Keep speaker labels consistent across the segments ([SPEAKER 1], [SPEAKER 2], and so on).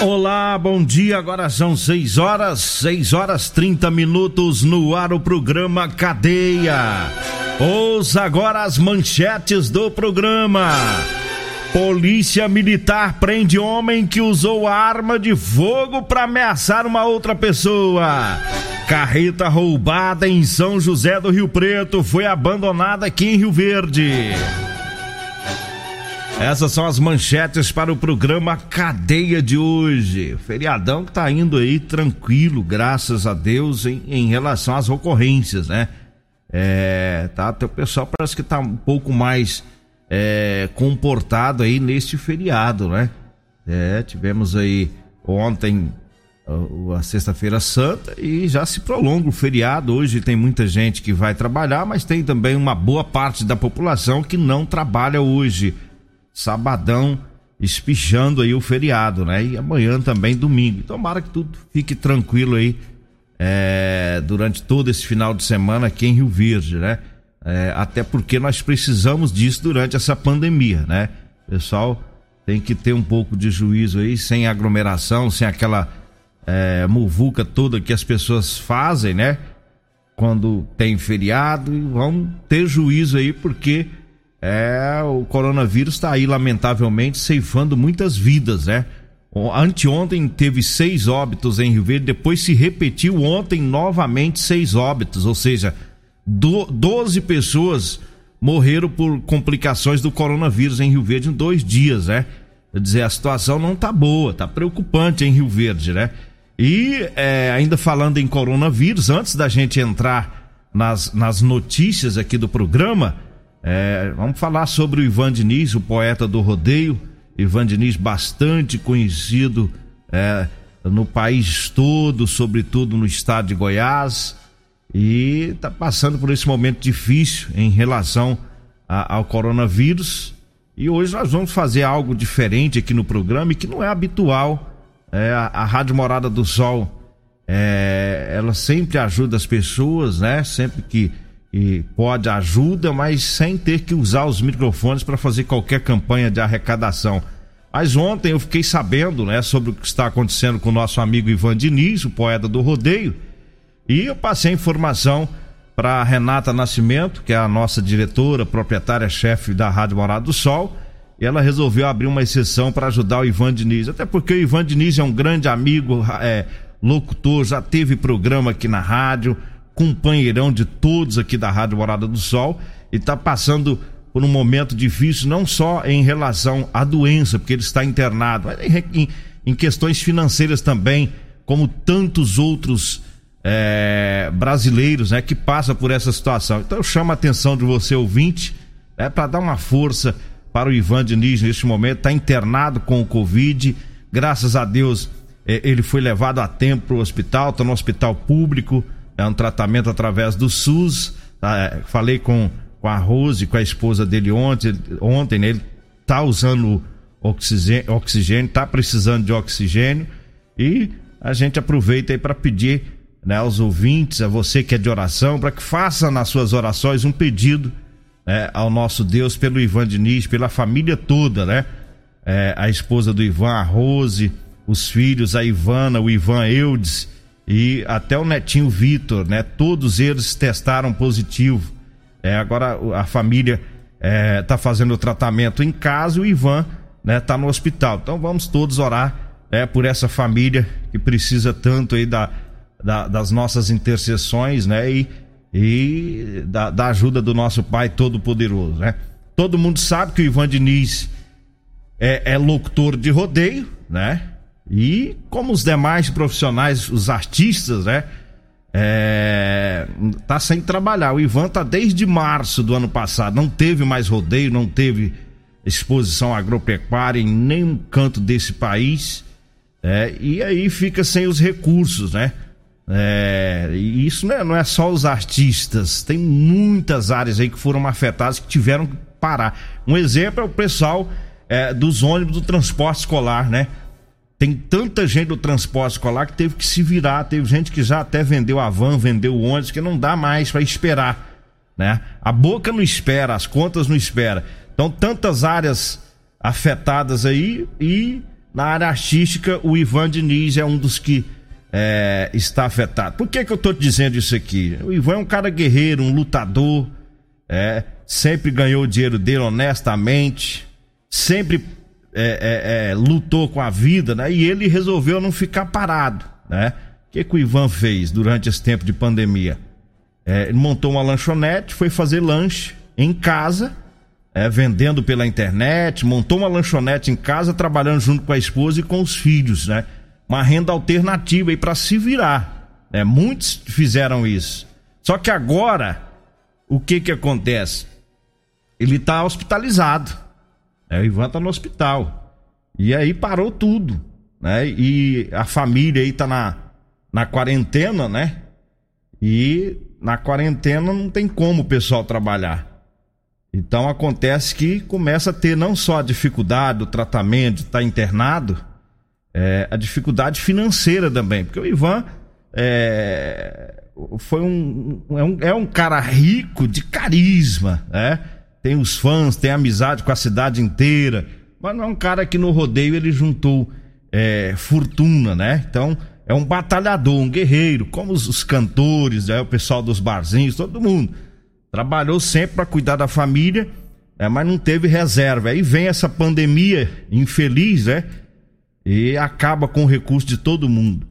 [SPEAKER 1] Olá, bom dia. Agora são 6 horas, 6 horas 30 minutos no ar o programa Cadeia. Ouça agora as manchetes do programa. Polícia Militar prende homem que usou arma de fogo para ameaçar uma outra pessoa. Carreta roubada em São José do Rio Preto foi abandonada aqui em Rio Verde. Essas são as manchetes para o programa Cadeia de hoje. Feriadão que tá indo aí tranquilo, graças a Deus, em, em relação às ocorrências, né? É, tá, o pessoal parece que tá um pouco mais é, comportado aí neste feriado, né? É, tivemos aí ontem a, sexta-feira santa e já se prolonga o feriado. Hoje tem muita gente que vai trabalhar, mas tem também uma boa parte da população que não trabalha hoje sabadão espichando aí o feriado, né? E amanhã também domingo. Tomara que tudo fique tranquilo aí é, durante todo esse final de semana aqui em Rio Verde, né? É, até porque nós precisamos disso durante essa pandemia, né? Pessoal tem que ter um pouco de juízo aí, sem aglomeração, sem aquela é, muvuca toda que as pessoas fazem, né? Quando tem feriado, e vão ter juízo aí, porque é, o coronavírus está aí, lamentavelmente, ceifando muitas vidas, né? Anteontem teve seis óbitos em Rio Verde, depois se repetiu ontem novamente seis óbitos, ou seja, do, 12 pessoas morreram por complicações do coronavírus em Rio Verde em dois dias, né? Quer dizer, a situação não tá boa, tá preocupante em Rio Verde, né? E é, ainda falando em coronavírus, antes da gente entrar nas, nas notícias aqui do programa, é, vamos falar sobre o Ivan Diniz, o poeta do rodeio. Ivan Diniz, bastante conhecido é, no país todo, sobretudo no estado de Goiás, e está passando por esse momento difícil em relação a, ao coronavírus. E hoje nós vamos fazer algo diferente aqui no programa e que não é habitual. É, a, a Rádio Morada do Sol, é, ela sempre ajuda as pessoas, né? Sempre que e pode ajuda, mas sem ter que usar os microfones para fazer qualquer campanha de arrecadação. Mas ontem eu fiquei sabendo, né, sobre o que está acontecendo com o nosso amigo Ivan Diniz, o poeta do rodeio, e eu passei a informação para Renata Nascimento, que é a nossa diretora, proprietária, chefe da Rádio Morado do Sol, e ela resolveu abrir uma exceção para ajudar o Ivan Diniz, até porque o Ivan Diniz é um grande amigo, é, locutor, já teve programa aqui na rádio, companheirão de todos aqui da Rádio Morada do Sol e está passando por um momento difícil, não só em relação à doença, porque ele está internado, mas em, em questões financeiras também, como tantos outros é, brasileiros né, que passam por essa situação. Então eu chamo a atenção de você, ouvinte, né, para dar uma força para o Ivan Diniz neste momento, está internado com o Covid, graças a Deus é, ele foi levado a tempo para o hospital, está no hospital público, é um tratamento através do SUS. Tá? Falei com, com a Rose, com a esposa dele ontem, ontem né? ele tá usando oxigênio, oxigênio, tá precisando de oxigênio e a gente aproveita aí para pedir né, aos ouvintes, a você que é de oração, para que faça nas suas orações um pedido é, ao nosso Deus pelo Ivan Diniz, pela família toda, né? É, a esposa do Ivan, a Rose, os filhos, a Ivana, o Ivan Eudes e até o netinho Vitor, né? Todos eles testaram positivo. É, agora a família é, tá fazendo o tratamento em casa e o Ivan, né, tá no hospital. Então vamos todos orar é, por essa família que precisa tanto aí da, da das nossas intercessões, né? E, e da, da ajuda do nosso Pai Todo-Poderoso, né? Todo mundo sabe que o Ivan Diniz é, é locutor de rodeio, né? E como os demais profissionais, os artistas, né? É, tá sem trabalhar. O Ivan tá desde março do ano passado. Não teve mais rodeio, não teve exposição agropecuária em nenhum canto desse país. É, e aí fica sem os recursos, né? É, e isso não é, não é só os artistas, tem muitas áreas aí que foram afetadas que tiveram que parar. Um exemplo é o pessoal é, dos ônibus do transporte escolar, né? Tem tanta gente do transporte escolar que teve que se virar, teve gente que já até vendeu a van, vendeu o ônibus, que não dá mais para esperar, né? A boca não espera, as contas não espera. Então, tantas áreas afetadas aí e na área artística o Ivan Diniz é um dos que é, está afetado. Por que que eu tô te dizendo isso aqui? O Ivan é um cara guerreiro, um lutador, é, sempre ganhou o dinheiro dele honestamente, sempre é, é, é, lutou com a vida, né? E ele resolveu não ficar parado, né? O que, que o Ivan fez durante esse tempo de pandemia? É, ele montou uma lanchonete, foi fazer lanche em casa, é, vendendo pela internet, montou uma lanchonete em casa, trabalhando junto com a esposa e com os filhos, né? Uma renda alternativa aí para se virar. Né? Muitos fizeram isso. Só que agora, o que que acontece? Ele está hospitalizado é, o Ivan tá no hospital. E aí parou tudo, né? E a família aí tá na, na quarentena, né? E na quarentena não tem como o pessoal trabalhar. Então acontece que começa a ter não só a dificuldade do tratamento, estar tá internado, é, a dificuldade financeira também. Porque o Ivan é, foi um, é um, é um cara rico de carisma, né? Tem os fãs, tem amizade com a cidade inteira. Mas não é um cara que no rodeio ele juntou é, fortuna, né? Então é um batalhador, um guerreiro, como os, os cantores, né? o pessoal dos barzinhos, todo mundo. Trabalhou sempre para cuidar da família, é, mas não teve reserva. Aí vem essa pandemia infeliz, né? E acaba com o recurso de todo mundo.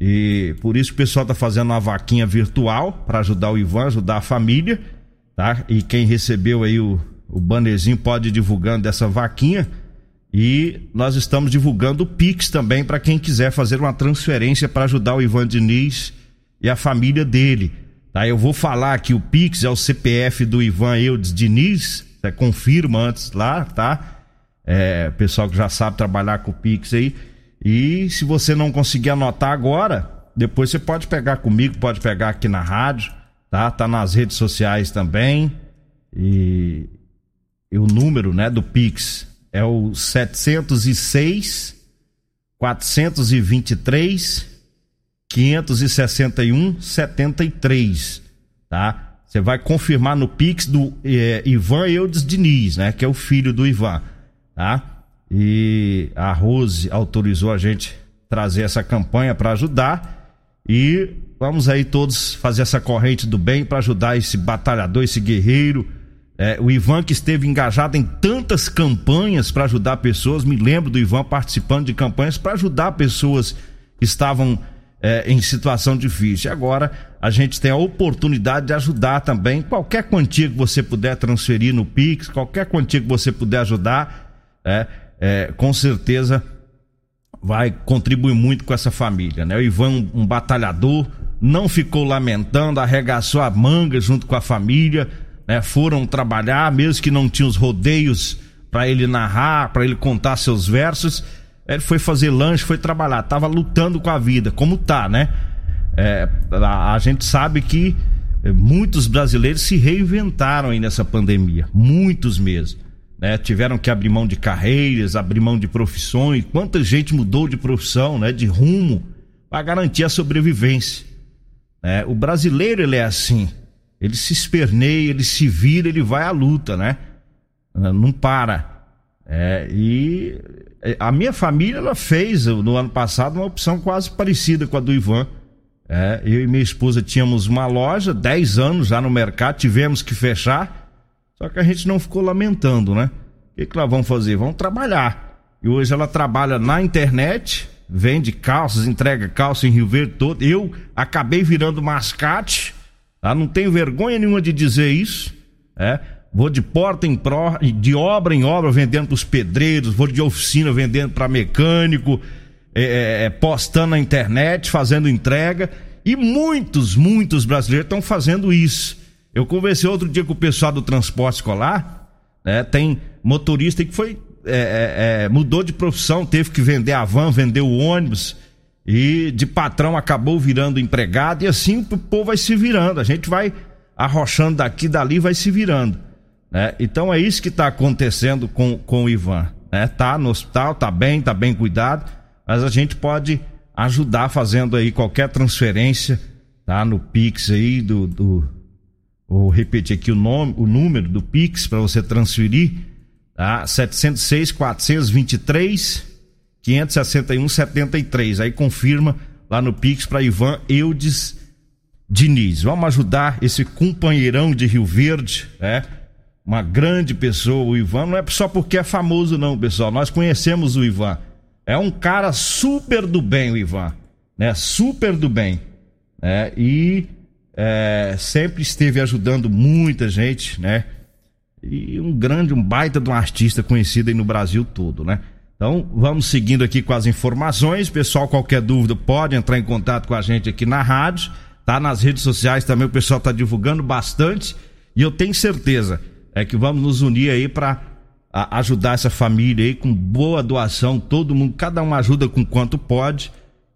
[SPEAKER 1] E por isso o pessoal tá fazendo uma vaquinha virtual para ajudar o Ivan, ajudar a família tá? E quem recebeu aí o, o bannerzinho pode ir divulgando dessa vaquinha. E nós estamos divulgando o Pix também para quem quiser fazer uma transferência para ajudar o Ivan Diniz e a família dele. Tá? Eu vou falar que o Pix é o CPF do Ivan Eudes Diniz, você confirma antes lá, tá? É, pessoal que já sabe trabalhar com o Pix aí. E se você não conseguir anotar agora, depois você pode pegar comigo, pode pegar aqui na rádio tá? Tá nas redes sociais também. E, e o número, né, do Pix é o 706 423 561 73, tá? Você vai confirmar no Pix do é, Ivan Eudes Diniz, né? Que é o filho do Ivan, tá? E a Rose autorizou a gente trazer essa campanha para ajudar e Vamos aí todos fazer essa corrente do bem para ajudar esse batalhador, esse guerreiro. É, o Ivan que esteve engajado em tantas campanhas para ajudar pessoas. Me lembro do Ivan participando de campanhas para ajudar pessoas que estavam é, em situação difícil. E agora a gente tem a oportunidade de ajudar também. Qualquer quantia que você puder transferir no Pix, qualquer quantia que você puder ajudar, é, é com certeza vai contribuir muito com essa família. Né? O Ivan, um, batalhador não ficou lamentando, arregaçou a manga junto com a família, né? Foram trabalhar, mesmo que não tinham os rodeios para ele narrar, para ele contar seus versos. Ele foi fazer lanche, foi trabalhar, tava lutando com a vida, como tá, né? É, a, a, gente sabe que muitos brasileiros se reinventaram aí nessa pandemia, muitos mesmo. Né? Tiveram que abrir mão de carreiras, abrir mão de profissões. Quanta gente mudou de profissão, né? De rumo para garantir a sobrevivência. É, o brasileiro ele é assim. ele se esperneia, ele se vira, ele vai à luta, né? Não para. É, e a minha família ela fez no ano passado uma opção quase parecida com a do Ivan. É, eu e minha esposa tínhamos uma loja, 10 anos já no mercado, tivemos que fechar, só que a gente não ficou lamentando, né? O que, que vamos fazer? Vamos trabalhar. E hoje ela trabalha na internet, vende calças, entrega calça em Rio Verde todo. Eu acabei virando mascate, tá? Não tenho vergonha nenhuma de dizer isso, é. Vou de porta em pró, de obra em obra vendendo para os pedreiros, vou de oficina vendendo para mecânico, é, é, é, postando na internet, fazendo entrega. E muitos, muitos brasileiros estão fazendo isso. Eu conversei outro dia com o pessoal do transporte escolar, né? Tem motorista que foi é, é, é, mudou de profissão, teve que vender a van, vender o ônibus e de patrão acabou virando empregado e assim o povo vai se virando. A gente vai arrochando daqui dali, vai se virando. Né? Então é isso que está acontecendo com, com o Ivan. Né? Tá no hospital, tá bem, tá bem cuidado, mas a gente pode ajudar fazendo aí qualquer transferência, tá? No Pix aí do, do vou repetir aqui o nome, o número do Pix para você transferir, tá? 706 423 561 73. Aí confirma lá no Pix para Ivan Eudes Diniz. Vamos ajudar esse companheirão de Rio Verde, né? uma grande pessoa, o Ivan, não é só porque é famoso, não, pessoal. Nós conhecemos o Ivan. É um cara super do bem, o Ivan. Né? Super do bem. Né? E é, sempre esteve ajudando muita gente, né? E um grande, um baita de um artista conhecido aí no Brasil todo, né? Então, vamos seguindo aqui com as informações. Pessoal, qualquer dúvida pode entrar em contato com a gente aqui na rádio, tá? Nas redes sociais também o pessoal tá divulgando bastante. E eu tenho certeza é que vamos nos unir aí para ajudar essa família aí com boa doação, todo mundo, cada um ajuda com quanto pode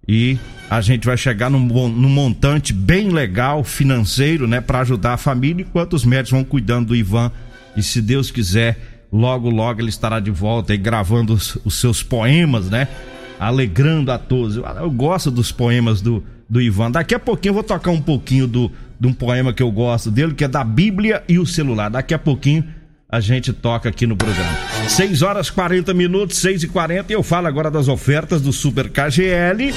[SPEAKER 1] e a gente vai chegar num, num montante bem legal financeiro, né, para ajudar a família enquanto os médicos vão cuidando do Ivan e se Deus quiser, logo logo ele estará de volta aí gravando os, os seus poemas, né, alegrando a todos. Eu, eu gosto dos poemas do do Ivan. Daqui a pouquinho eu vou tocar um pouquinho do de um poema que eu gosto dele, que é da Bíblia e o celular. Daqui a pouquinho a gente toca aqui no programa. 6 horas 40 minutos, 6 e 40 e eu falo agora das ofertas do Super KGL.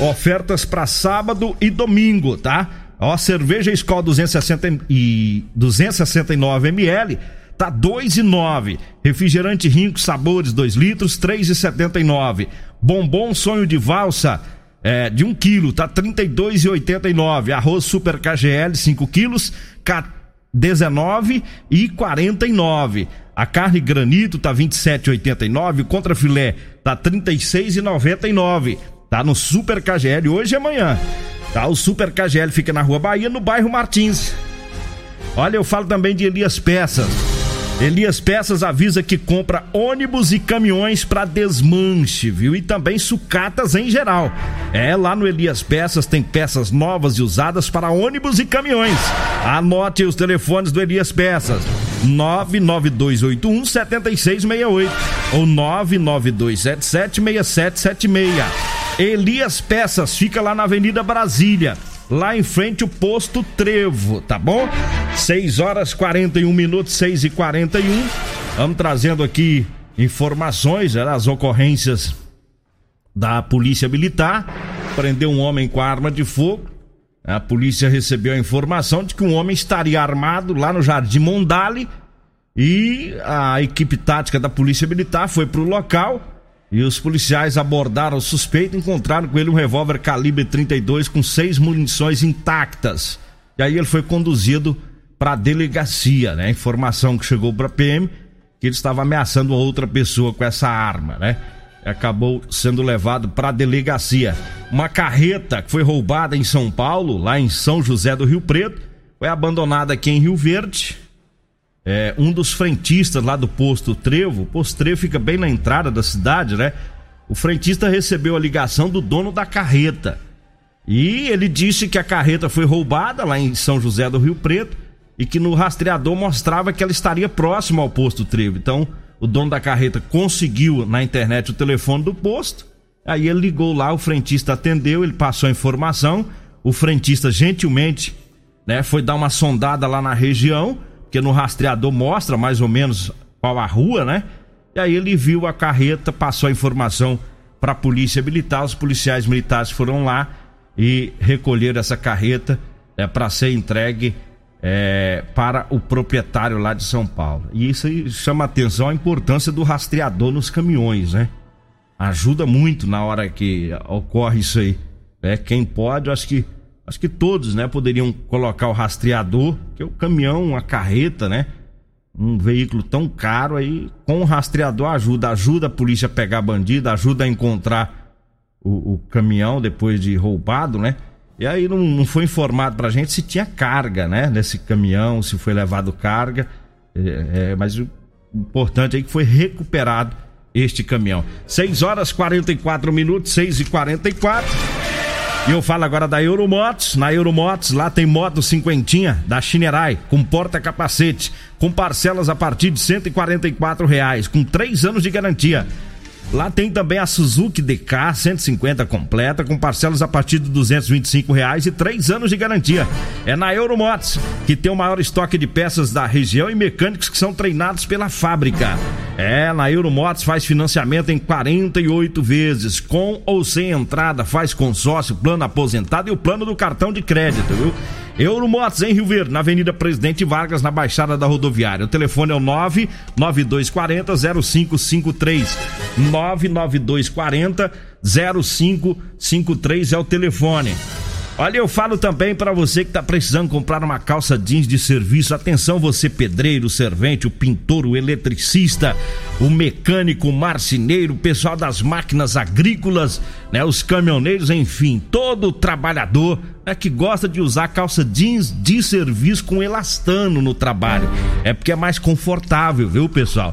[SPEAKER 1] Ofertas para sábado e domingo, tá? Ó, cerveja Skol 260 e 269 ml tá 2,9. Refrigerante Rinco Sabores 2 litros, 3,79. Bombom Sonho de Valsa é, de 1 um quilo, tá 32,89. Arroz Super KGL 5 quilos, 19 e 49. A carne granito tá 27,89, o contra filé tá 36,99. Tá no Super KGL hoje e amanhã. Tá, o Super KGL fica na Rua Bahia, no bairro Martins. Olha, eu falo também de Elias Peças. Elias Peças avisa que compra ônibus e caminhões para desmanche, viu? E também sucatas em geral. É, lá no Elias Peças tem peças novas e usadas para ônibus e caminhões. Anote os telefones do Elias Peças: 99281 7668 ou 99277 6776. Elias Peças fica lá na Avenida Brasília lá em frente o posto Trevo, tá bom? 6 horas 41 minutos, 6 e 41 Vamos trazendo aqui informações né, das ocorrências da Polícia Militar. Prendeu um homem com arma de fogo. A polícia recebeu a informação de que um homem estaria armado lá no Jardim Mondale e a equipe tática da Polícia Militar foi para o local e os policiais abordaram o suspeito e encontraram com ele um revólver calibre 32 com seis munições intactas. E aí ele foi conduzido para a delegacia, né? Informação que chegou para PM que ele estava ameaçando outra pessoa com essa arma, né? Acabou sendo levado para a delegacia. Uma carreta que foi roubada em São Paulo, lá em São José do Rio Preto, foi abandonada aqui em Rio Verde é, um dos frentistas lá do posto Trevo, o posto Trevo fica bem na entrada da cidade, né? O frentista recebeu a ligação do dono da carreta. E ele disse que a carreta foi roubada lá em São José do Rio Preto e que no rastreador mostrava que ela estaria próxima ao posto Trevo. Então, o dono da carreta conseguiu na internet o telefone do posto. Aí ele ligou lá, o frentista atendeu, ele passou a informação. O frentista gentilmente né? Foi dar uma sondada lá na região, que no rastreador mostra mais ou menos qual a rua, né? E aí ele viu a carreta, passou a informação para a polícia militar, os policiais militares foram lá e recolheram essa carreta é, para ser entregue é, para o proprietário lá de São Paulo. E isso chama atenção a importância do rastreador nos caminhões, né? Ajuda muito na hora que ocorre isso aí. É, quem pode, acho que acho que todos, né, poderiam colocar o rastreador, que é o caminhão, a carreta, né? Um veículo tão caro aí, com o rastreador ajuda, ajuda a polícia a pegar bandido, ajuda a encontrar o, o caminhão depois de roubado, né? E aí não, não, foi informado pra gente se tinha carga, né? Nesse caminhão, se foi levado carga. É, é, mas o importante é que foi recuperado este caminhão. 6 horas 44 minutos, 6 e 44 e eu falo agora da Euromotos. Na Euromotos, lá tem moto cinquentinha da Chinerai, com porta-capacete, com parcelas a partir de 144 reais, com 3 anos de garantia. Lá tem também a Suzuki DK 150 completa, com parcelas a partir de 225 reais e três anos de garantia. É na Euromotos, que tem o maior estoque de peças da região e mecânicos que são treinados pela fábrica. É, na Euromotos faz financiamento em 48 vezes, com ou sem entrada, faz consórcio, plano aposentado e o plano do cartão de crédito, viu? Euromotos em Rio Verde, na Avenida Presidente Vargas, na Baixada da Rodoviária. O telefone é o 99240 0553. 99240 0553 é o telefone. Olha, eu falo também para você que está precisando comprar uma calça jeans de serviço. Atenção, você pedreiro, servente, o pintor, o eletricista, o mecânico, o marceneiro, o pessoal das máquinas agrícolas, né, os caminhoneiros, enfim, todo trabalhador né, que gosta de usar calça jeans de serviço com elastano no trabalho. É porque é mais confortável, viu, pessoal?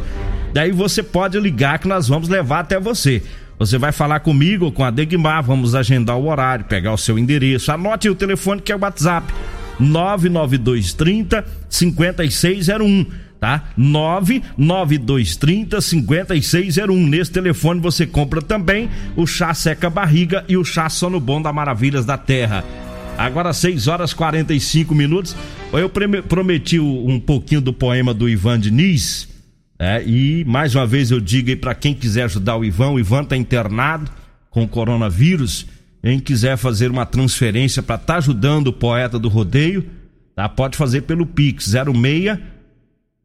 [SPEAKER 1] Daí você pode ligar que nós vamos levar até você. Você vai falar comigo ou com a Degmar, vamos agendar o horário, pegar o seu endereço. Anote o telefone que é o WhatsApp: 99230 5601 tá? 99230 5601. Nesse telefone você compra também o chá seca barriga e o chá sono bom da Maravilhas da Terra. Agora 6 horas 45 minutos. Eu prometi um pouquinho do poema do Ivan Diniz. É, e mais uma vez eu digo aí para quem quiser ajudar o Ivan, o Ivan está internado com coronavírus. Quem quiser fazer uma transferência para estar tá ajudando o poeta do rodeio, tá? Pode fazer pelo Pix 06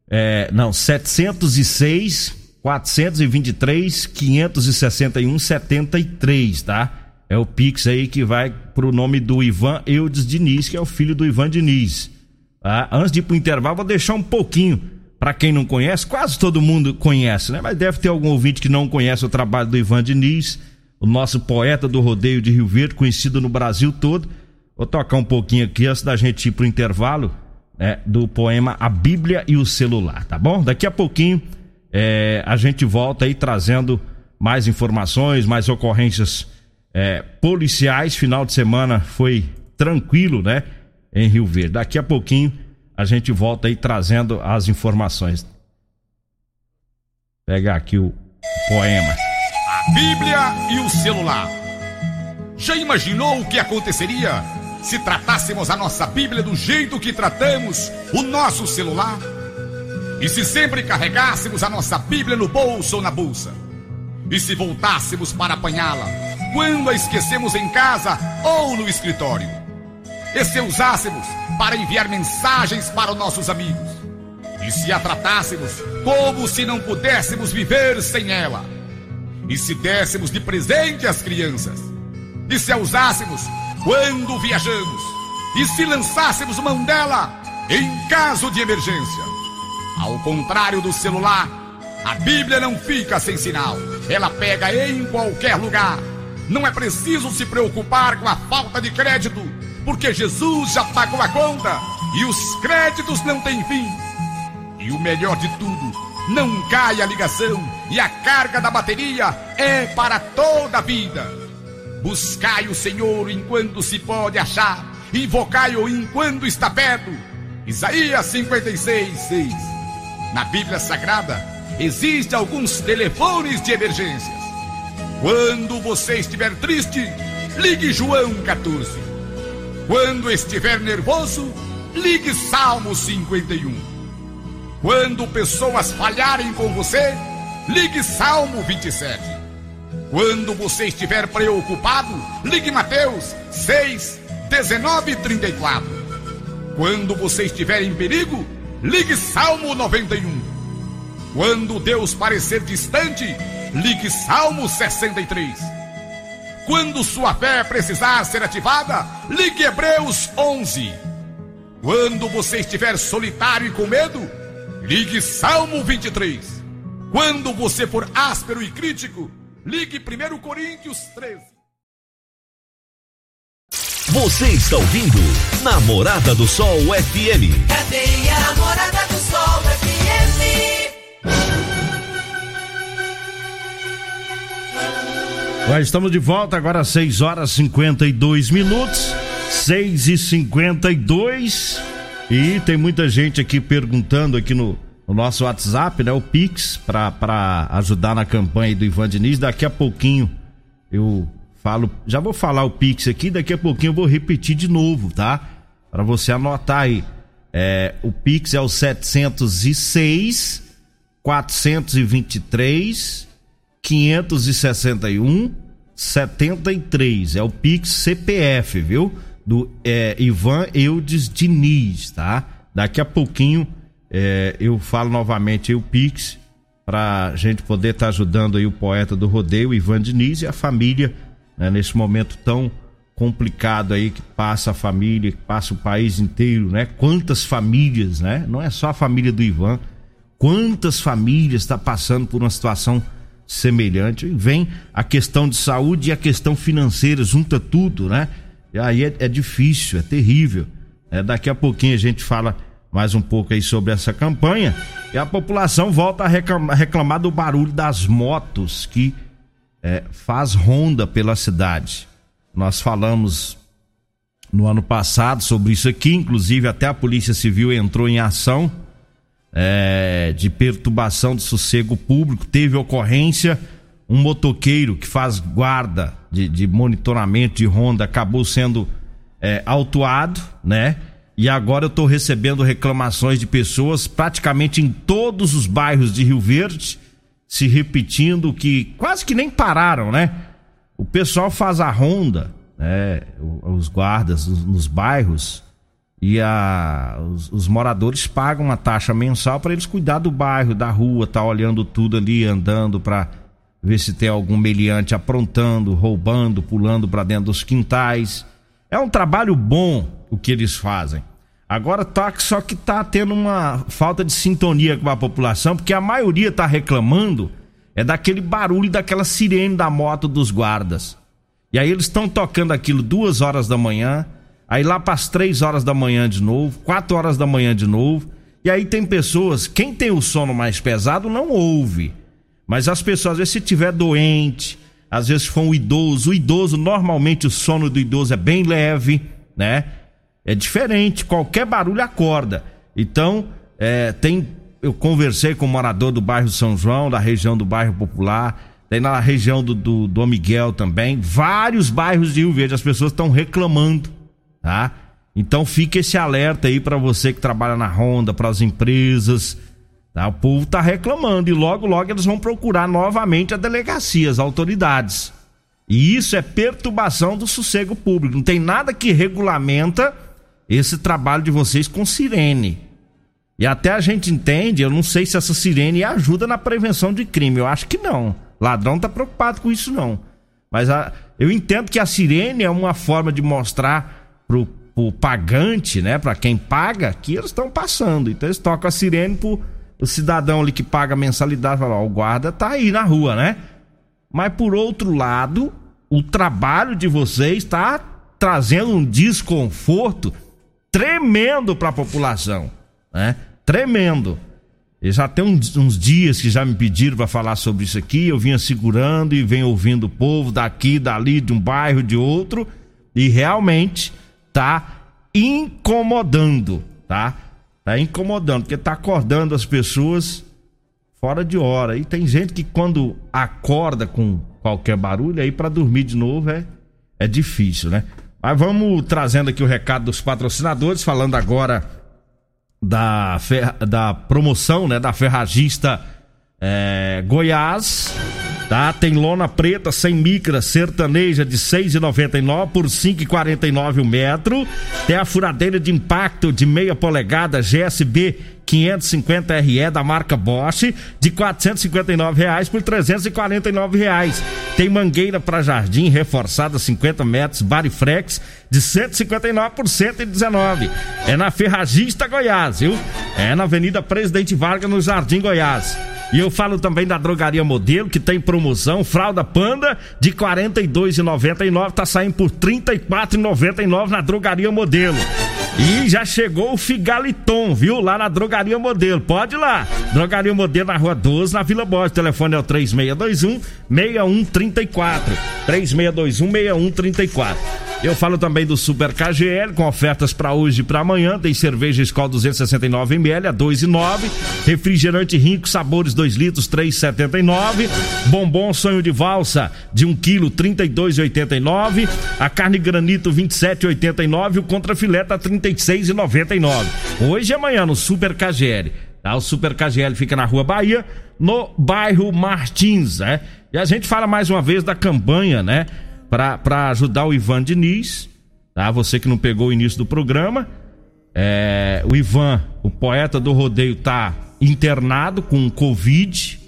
[SPEAKER 1] é, não, 706 423 561 73, tá? É o Pix aí que vai pro nome do Ivan Eudes Diniz, que é o filho do Ivan Diniz. Tá? Antes de ir pro intervalo, vou deixar um pouquinho para quem não conhece, quase todo mundo conhece, né? Mas deve ter algum ouvinte que não conhece o trabalho do Ivan Diniz, o nosso poeta do rodeio de Rio Verde, conhecido no Brasil todo. Vou tocar um pouquinho aqui antes da gente ir pro intervalo né, do poema A Bíblia e o Celular, tá bom? Daqui a pouquinho é, a gente volta aí trazendo mais informações, mais ocorrências é, policiais. Final de semana foi tranquilo, né? Em Rio Verde. Daqui a pouquinho a gente volta aí trazendo as informações. Pegar aqui o poema.
[SPEAKER 2] A Bíblia e o celular. Já imaginou o que aconteceria se tratássemos a nossa Bíblia do jeito que tratamos o nosso celular? E se sempre carregássemos a nossa Bíblia no bolso ou na bolsa? E se voltássemos para apanhá-la quando a esquecemos em casa ou no escritório? E se usássemos para enviar mensagens para os nossos amigos? E se a tratássemos como se não pudéssemos viver sem ela? E se dessemos de presente às crianças? E se a usássemos quando viajamos? E se lançássemos mão dela em caso de emergência? Ao contrário do celular, a Bíblia não fica sem sinal. Ela pega em qualquer lugar. Não é preciso se preocupar com a falta de crédito porque Jesus já pagou a conta e os créditos não têm fim. E o melhor de tudo, não cai a ligação e a carga da bateria é para toda a vida. Buscai o Senhor enquanto se pode achar, invocai-o enquanto está perto. Isaías 56, 6. Na Bíblia Sagrada existem alguns telefones de emergências. Quando você estiver triste, ligue João 14. Quando estiver nervoso, ligue Salmo 51. Quando pessoas falharem com você, ligue Salmo 27. Quando você estiver preocupado, ligue Mateus 6, 19 e 34. Quando você estiver em perigo, ligue Salmo 91. Quando Deus parecer distante, ligue Salmo 63. Quando sua fé precisar ser ativada, ligue Hebreus 11. Quando você estiver solitário e com medo, ligue Salmo 23. Quando você for áspero e crítico, ligue 1 Coríntios 13.
[SPEAKER 3] Você está ouvindo Namorada do Sol FM.
[SPEAKER 4] Cadeia Namorada do Sol FM.
[SPEAKER 1] Nós estamos de volta agora às 6 horas 52 minutos. 6 e 52 E tem muita gente aqui perguntando aqui no, no nosso WhatsApp, né? O Pix, para ajudar na campanha do Ivan Diniz. Daqui a pouquinho eu falo. Já vou falar o Pix aqui, daqui a pouquinho eu vou repetir de novo, tá? Para você anotar aí. É, o Pix é o 706 423 561 73. É o Pix CPF, viu? Do é, Ivan Eudes Diniz, tá? Daqui a pouquinho é, eu falo novamente aí o Pix pra gente poder estar tá ajudando aí o poeta do rodeio, Ivan Diniz, e a família, né, nesse momento tão complicado aí que passa a família, que passa o país inteiro, né? Quantas famílias, né? Não é só a família do Ivan, quantas famílias está passando por uma situação semelhante. Vem a questão de saúde e a questão financeira, junta tudo, né? E aí é, é difícil, é terrível. É, daqui a pouquinho a gente fala mais um pouco aí sobre essa campanha. E a população volta a reclamar, reclamar do barulho das motos que é, faz ronda pela cidade. Nós falamos no ano passado sobre isso aqui, inclusive até a Polícia Civil entrou em ação é, de perturbação do sossego público. Teve ocorrência, um motoqueiro que faz guarda de, de monitoramento de ronda acabou sendo é, autuado, né? E agora eu estou recebendo reclamações de pessoas praticamente em todos os bairros de Rio Verde, se repetindo que quase que nem pararam, né? O pessoal faz a ronda, né? Os guardas nos bairros e a, os, os, moradores pagam uma taxa mensal para eles cuidar do bairro, da rua, tá olhando tudo ali, andando para ver se tem algum meliante aprontando, roubando, pulando para dentro dos quintais. É um trabalho bom o que eles fazem. Agora tá só que tá tendo uma falta de sintonia com a população, porque a maioria tá reclamando é daquele barulho daquela sirene da moto dos guardas. E aí eles estão tocando aquilo duas horas da manhã, aí lá para as três horas da manhã de novo, quatro horas da manhã de novo. E aí tem pessoas, quem tem o sono mais pesado não ouve. Mas as pessoas, às vezes, se tiver doente, às vezes for um idoso, o idoso, normalmente o sono do idoso é bem leve, né? É diferente, qualquer barulho acorda. Então, é, tem. Eu conversei com o morador do bairro São João, da região do bairro Popular, tem na região do, do Dom Miguel também, vários bairros de Rio Verde, as pessoas estão reclamando, tá? Então fica esse alerta aí para você que trabalha na Honda, para as empresas, Tá? O povo está reclamando e logo, logo eles vão procurar novamente a delegacia, as autoridades. E isso é perturbação do sossego público. Não tem nada que regulamenta esse trabalho de vocês com sirene. E até a gente entende, eu não sei se essa sirene ajuda na prevenção de crime. Eu acho que não. Ladrão tá preocupado com isso não. Mas a, eu entendo que a sirene é uma forma de mostrar pro, pro pagante, né, para quem paga, que eles estão passando. Então eles tocam a sirene pro o cidadão ali que paga mensalidade fala, ó, o guarda tá aí na rua, né? Mas por outro lado, o trabalho de vocês está trazendo um desconforto tremendo para a população, né? Tremendo. Já tem uns, uns, dias que já me pediram para falar sobre isso aqui, eu vinha segurando e venho ouvindo o povo daqui, dali, de um bairro, de outro, e realmente tá incomodando, tá? Tá incomodando, porque tá acordando as pessoas fora de hora. E tem gente que quando acorda com qualquer barulho, aí para dormir de novo é, é difícil, né? Mas vamos trazendo aqui o recado dos patrocinadores, falando agora da, fer- da promoção, né, da ferragista é, Goiás. Tá? Tem lona preta sem micra sertaneja de 6,99 por 5,49 o metro. Tem a furadeira de impacto de meia polegada GSB 550 RE da marca Bosch de 459 reais por 349 reais. Tem mangueira para jardim reforçada 50 metros Bariflex de 159 por 119. É na Ferragista Goiás, viu? É na Avenida Presidente Vargas no Jardim Goiás. E eu falo também da Drogaria Modelo, que tem promoção, fralda panda de R$ 42,99, tá saindo por R$ 34,99 na Drogaria Modelo. E já chegou o Figaliton, viu? Lá na Drogaria Modelo. Pode ir lá. Drogaria Modelo na Rua 12, na Vila Borges. O telefone é o 3621 6134. 3621 6134. Eu falo também do Super KGL com ofertas para hoje e para amanhã. Tem cerveja Skol 269 ml a 2,9. Refrigerante Rico Sabores 2 litros 3,79. Bombom Sonho de Valsa de 1 kg 32,89. A carne granito 27,89. O contrafilé tá 36,99. Hoje e amanhã no Super KGL. Tá? O Super KGL fica na Rua Bahia, no bairro Martins, né? E a gente fala mais uma vez da campanha, né? Para ajudar o Ivan Diniz, tá? Você que não pegou o início do programa. É, o Ivan, o poeta do rodeio, tá internado com Covid,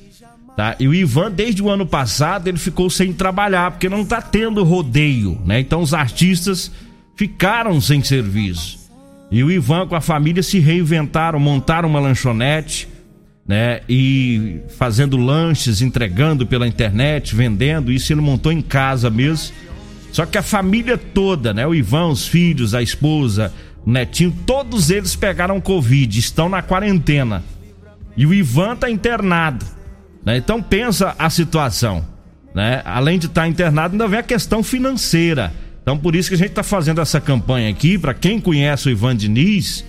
[SPEAKER 1] tá? E o Ivan, desde o ano passado, ele ficou sem trabalhar, porque não tá tendo rodeio, né? Então os artistas ficaram sem serviço. E o Ivan com a família se reinventaram, montaram uma lanchonete, né? E fazendo lanches, entregando pela internet, vendendo. Isso ele montou em casa mesmo. Só que a família toda, né? O Ivan, os filhos, a esposa, o netinho, todos eles pegaram Covid, estão na quarentena. E o Ivan tá internado, né? Então pensa a situação, né? Além de estar internado, ainda vem a questão financeira. Então por isso que a gente tá fazendo essa campanha aqui para quem conhece o Ivan Diniz,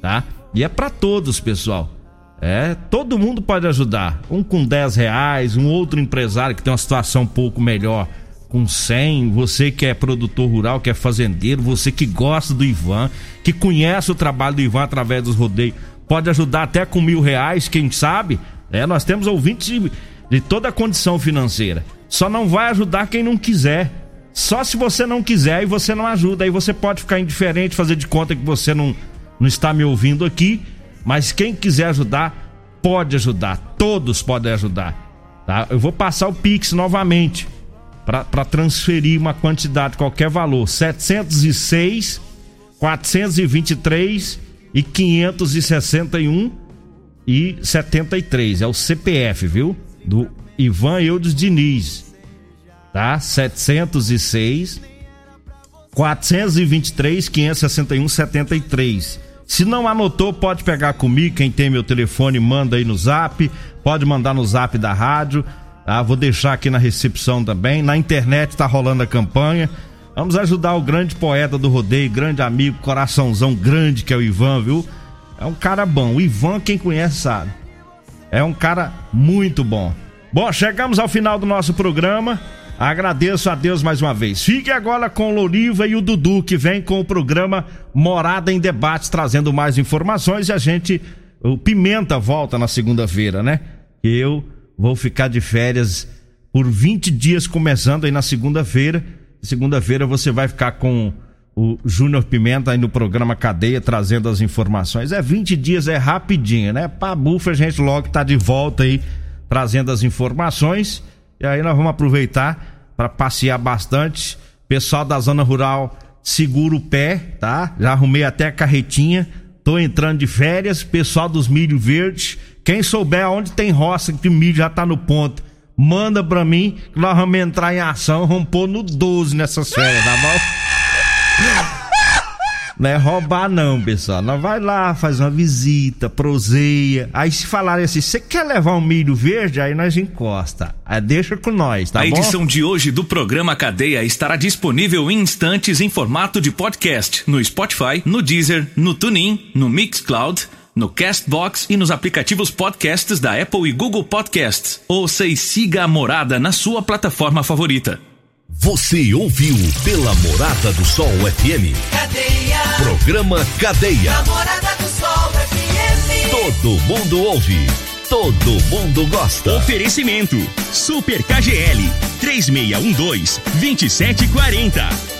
[SPEAKER 1] tá? E é para todos, pessoal. É, todo mundo pode ajudar. Um com 10 reais, um outro empresário que tem uma situação um pouco melhor com 100. Você que é produtor rural, que é fazendeiro, você que gosta do Ivan, que conhece o trabalho do Ivan através dos rodeios, pode ajudar até com mil reais, quem sabe. É, nós temos ouvintes de, de toda a condição financeira. Só não vai ajudar quem não quiser. Só se você não quiser e você não ajuda. Aí você pode ficar indiferente, fazer de conta que você não, não está me ouvindo aqui. Mas quem quiser ajudar, pode ajudar. Todos podem ajudar. Tá? Eu vou passar o Pix novamente para transferir uma quantidade, qualquer valor. 706 423 e 561 e 73. É o CPF, viu? Do Ivan Eudes Diniz. Tá? 706 423 561 73. Se não anotou, pode pegar comigo. Quem tem meu telefone, manda aí no zap. Pode mandar no zap da rádio. Tá? Vou deixar aqui na recepção também. Na internet tá rolando a campanha. Vamos ajudar o grande poeta do rodeio, grande amigo, coraçãozão grande que é o Ivan, viu? É um cara bom. O Ivan, quem conhece, sabe. É um cara muito bom. Bom, chegamos ao final do nosso programa. Agradeço a Deus mais uma vez. Fique agora com o Loriva e o Dudu, que vem com o programa Morada em Debates, trazendo mais informações. E a gente, o Pimenta volta na segunda-feira, né? Eu vou ficar de férias por 20 dias, começando aí na segunda-feira. Segunda-feira você vai ficar com o Júnior Pimenta aí no programa Cadeia, trazendo as informações. É 20 dias, é rapidinho, né? Pra bufa, a gente logo tá de volta aí, trazendo as informações. E aí nós vamos aproveitar para passear bastante. Pessoal da zona rural, segura o pé, tá? Já arrumei até a carretinha. Tô entrando de férias. Pessoal dos milho verdes, quem souber onde tem roça que o milho já tá no ponto, manda pra mim que nós vamos entrar em ação, pôr no 12 nessas férias, tá bom? Não é roubar não, pessoal. Nós vai lá, faz uma visita, proseia. Aí se falarem assim, você quer levar um milho verde? Aí nós encosta. Aí deixa com nós, tá
[SPEAKER 5] a
[SPEAKER 1] bom?
[SPEAKER 5] edição de hoje do programa Cadeia estará disponível em instantes em formato de podcast no Spotify, no Deezer, no TuneIn, no Mixcloud, no Castbox e nos aplicativos podcasts da Apple e Google Podcasts. Ouça e siga a morada na sua plataforma favorita.
[SPEAKER 3] Você ouviu pela Morada do Sol FM.
[SPEAKER 4] Cadeia.
[SPEAKER 3] Programa Cadeia.
[SPEAKER 4] Namorada do Sol FM.
[SPEAKER 3] Todo mundo ouve. Todo mundo gosta.
[SPEAKER 6] Oferecimento Super KGL 3612-2740.